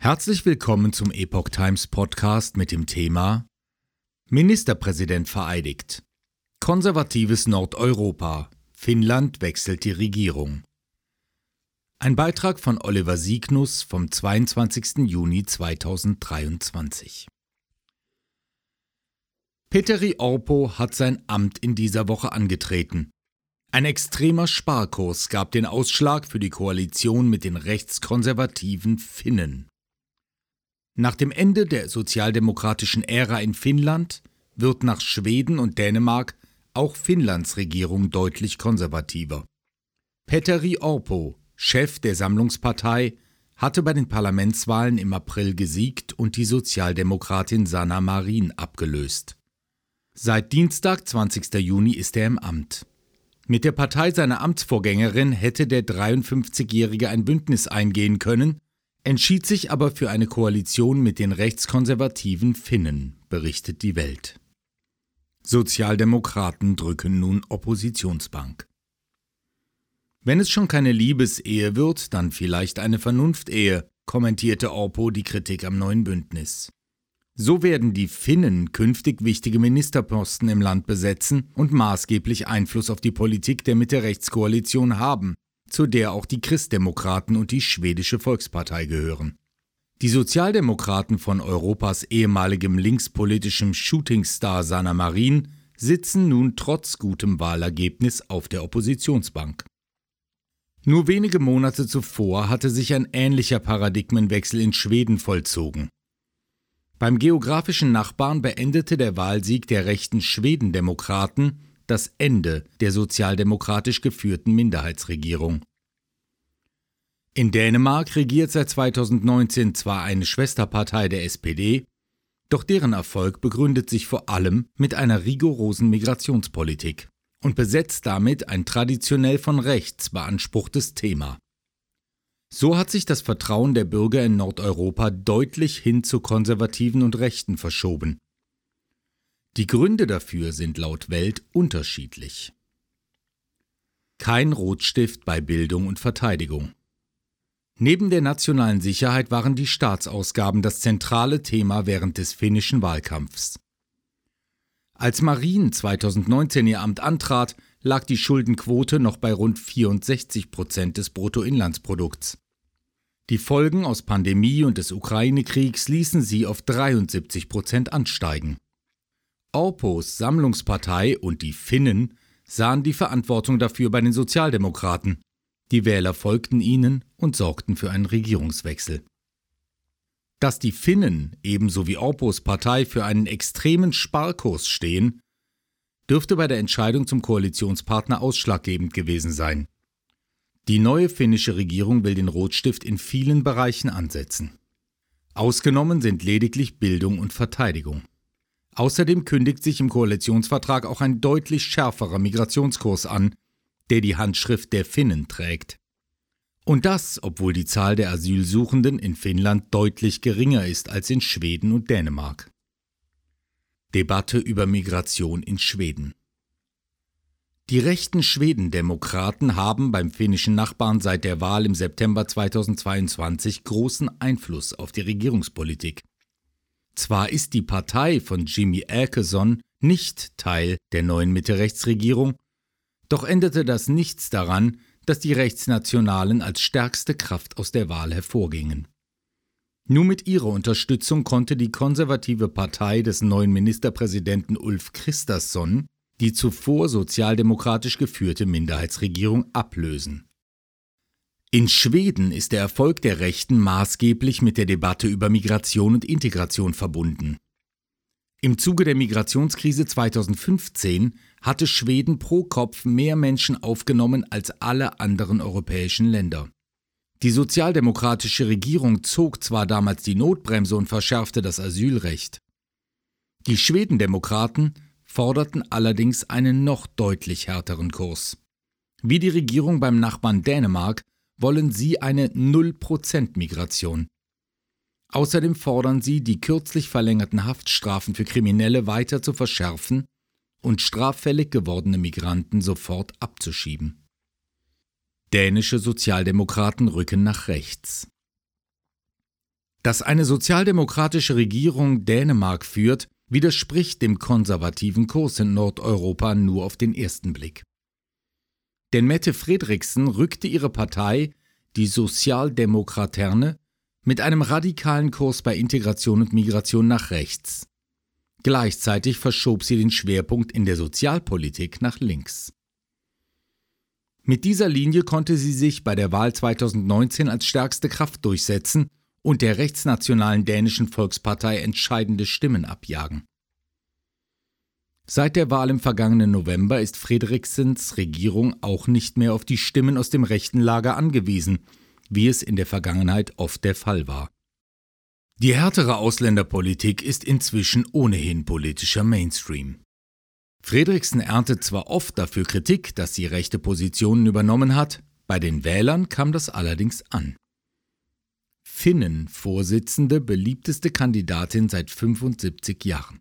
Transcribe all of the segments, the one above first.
Herzlich willkommen zum Epoch Times Podcast mit dem Thema Ministerpräsident vereidigt. Konservatives Nordeuropa. Finnland wechselt die Regierung. Ein Beitrag von Oliver Siegnus vom 22. Juni 2023. Petteri Orpo hat sein Amt in dieser Woche angetreten. Ein extremer Sparkurs gab den Ausschlag für die Koalition mit den rechtskonservativen Finnen. Nach dem Ende der sozialdemokratischen Ära in Finnland wird nach Schweden und Dänemark auch Finnlands Regierung deutlich konservativer. Petteri Orpo, Chef der Sammlungspartei, hatte bei den Parlamentswahlen im April gesiegt und die Sozialdemokratin Sanna Marin abgelöst. Seit Dienstag, 20. Juni, ist er im Amt. Mit der Partei seiner Amtsvorgängerin hätte der 53-Jährige ein Bündnis eingehen können, entschied sich aber für eine Koalition mit den rechtskonservativen Finnen, berichtet die Welt. Sozialdemokraten drücken nun Oppositionsbank. Wenn es schon keine Liebesehe wird, dann vielleicht eine Vernunftehe, kommentierte Orpo die Kritik am neuen Bündnis. So werden die Finnen künftig wichtige Ministerposten im Land besetzen und maßgeblich Einfluss auf die Politik der Mitte-Rechts-Koalition haben, zu der auch die Christdemokraten und die Schwedische Volkspartei gehören. Die Sozialdemokraten von Europas ehemaligem linkspolitischem Shootingstar Sanna Marin sitzen nun trotz gutem Wahlergebnis auf der Oppositionsbank. Nur wenige Monate zuvor hatte sich ein ähnlicher Paradigmenwechsel in Schweden vollzogen. Beim geografischen Nachbarn beendete der Wahlsieg der rechten Schwedendemokraten das Ende der sozialdemokratisch geführten Minderheitsregierung. In Dänemark regiert seit 2019 zwar eine Schwesterpartei der SPD, doch deren Erfolg begründet sich vor allem mit einer rigorosen Migrationspolitik und besetzt damit ein traditionell von rechts beanspruchtes Thema. So hat sich das Vertrauen der Bürger in Nordeuropa deutlich hin zu Konservativen und Rechten verschoben. Die Gründe dafür sind laut Welt unterschiedlich. Kein Rotstift bei Bildung und Verteidigung. Neben der nationalen Sicherheit waren die Staatsausgaben das zentrale Thema während des finnischen Wahlkampfs. Als Marin 2019 ihr Amt antrat, lag die Schuldenquote noch bei rund 64 Prozent des Bruttoinlandsprodukts. Die Folgen aus Pandemie und des Ukraine-Kriegs ließen sie auf 73 Prozent ansteigen. Orpos Sammlungspartei und die Finnen sahen die Verantwortung dafür bei den Sozialdemokraten. Die Wähler folgten ihnen und sorgten für einen Regierungswechsel. Dass die Finnen ebenso wie Orpos Partei für einen extremen Sparkurs stehen, dürfte bei der Entscheidung zum Koalitionspartner ausschlaggebend gewesen sein. Die neue finnische Regierung will den Rotstift in vielen Bereichen ansetzen. Ausgenommen sind lediglich Bildung und Verteidigung. Außerdem kündigt sich im Koalitionsvertrag auch ein deutlich schärferer Migrationskurs an, der die Handschrift der Finnen trägt. Und das, obwohl die Zahl der Asylsuchenden in Finnland deutlich geringer ist als in Schweden und Dänemark. Debatte über Migration in Schweden. Die rechten Schwedendemokraten haben beim finnischen Nachbarn seit der Wahl im September 2022 großen Einfluss auf die Regierungspolitik. Zwar ist die Partei von Jimmy Åkesson nicht Teil der neuen Mitte-Rechts-Regierung, doch änderte das nichts daran, dass die Rechtsnationalen als stärkste Kraft aus der Wahl hervorgingen. Nur mit ihrer Unterstützung konnte die konservative Partei des neuen Ministerpräsidenten Ulf Christasson die zuvor sozialdemokratisch geführte Minderheitsregierung ablösen. In Schweden ist der Erfolg der Rechten maßgeblich mit der Debatte über Migration und Integration verbunden. Im Zuge der Migrationskrise 2015 hatte Schweden pro Kopf mehr Menschen aufgenommen als alle anderen europäischen Länder. Die sozialdemokratische Regierung zog zwar damals die Notbremse und verschärfte das Asylrecht. Die Schwedendemokraten forderten allerdings einen noch deutlich härteren Kurs. Wie die Regierung beim Nachbarn Dänemark wollen sie eine Null-Prozent-Migration. Außerdem fordern sie, die kürzlich verlängerten Haftstrafen für Kriminelle weiter zu verschärfen und straffällig gewordene Migranten sofort abzuschieben. Dänische Sozialdemokraten rücken nach rechts. Dass eine sozialdemokratische Regierung Dänemark führt, widerspricht dem konservativen Kurs in Nordeuropa nur auf den ersten Blick. Denn Mette Fredriksen rückte ihre Partei, die Sozialdemokraterne, mit einem radikalen Kurs bei Integration und Migration nach rechts. Gleichzeitig verschob sie den Schwerpunkt in der Sozialpolitik nach links. Mit dieser Linie konnte sie sich bei der Wahl 2019 als stärkste Kraft durchsetzen und der rechtsnationalen dänischen Volkspartei entscheidende Stimmen abjagen. Seit der Wahl im vergangenen November ist Fredriksens Regierung auch nicht mehr auf die Stimmen aus dem rechten Lager angewiesen, wie es in der Vergangenheit oft der Fall war. Die härtere Ausländerpolitik ist inzwischen ohnehin politischer Mainstream. Fredriksen erntet zwar oft dafür Kritik, dass sie rechte Positionen übernommen hat, bei den Wählern kam das allerdings an. Finnen-Vorsitzende, beliebteste Kandidatin seit 75 Jahren.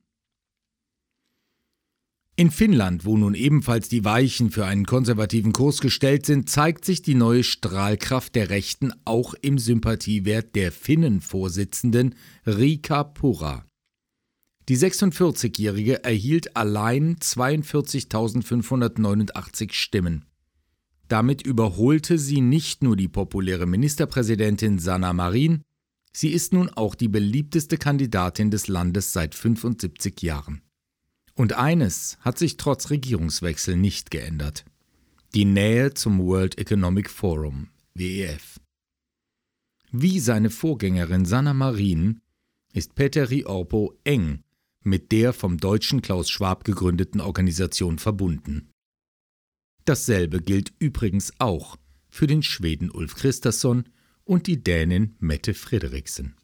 In Finnland, wo nun ebenfalls die Weichen für einen konservativen Kurs gestellt sind, zeigt sich die neue Strahlkraft der Rechten auch im Sympathiewert der Finnen-Vorsitzenden Rika Pura. Die 46-Jährige erhielt allein 42.589 Stimmen. Damit überholte sie nicht nur die populäre Ministerpräsidentin Sanna Marin, sie ist nun auch die beliebteste Kandidatin des Landes seit 75 Jahren. Und eines hat sich trotz Regierungswechsel nicht geändert. Die Nähe zum World Economic Forum, WEF. Wie seine Vorgängerin Sanna Marin ist Petteri Orpo eng mit der vom deutschen Klaus Schwab gegründeten Organisation verbunden. Dasselbe gilt übrigens auch für den Schweden Ulf Christasson und die Dänin Mette Frederiksen.